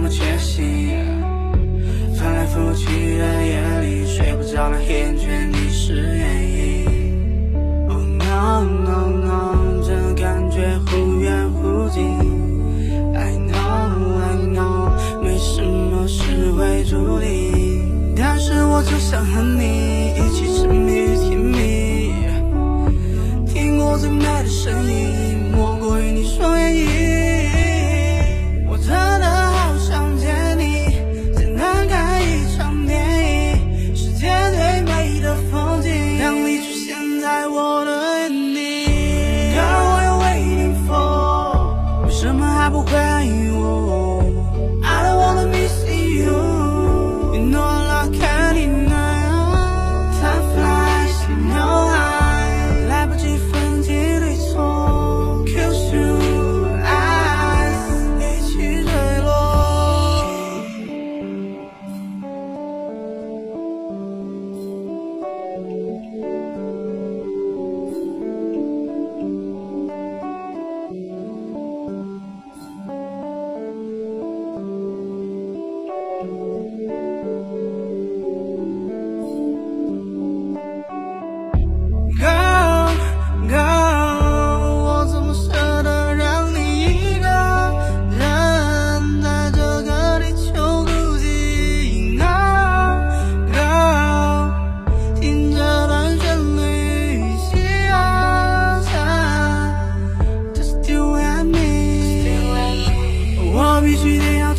那么确信，翻来覆去的夜里，睡不着的黑眼圈，你是原因。Oh no no no，这感觉忽远忽近。I know I know，没什么是会注定。但是我就想和你一起沉迷于甜蜜，听过最美的声音，莫过于你说。还不回应我？I don't wanna miss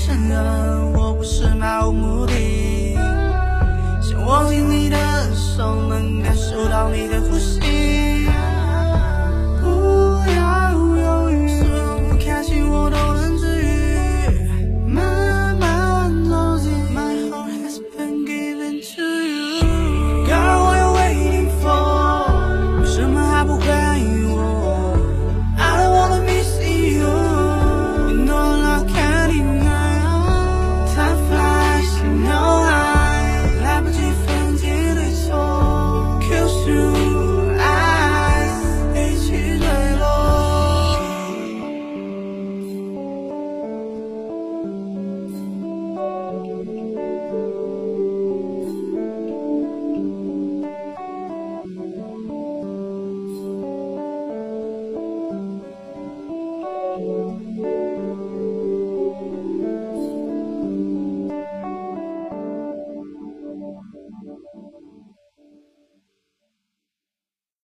承认，我不是漫无目的。想握紧你的手，能感受到你的呼吸。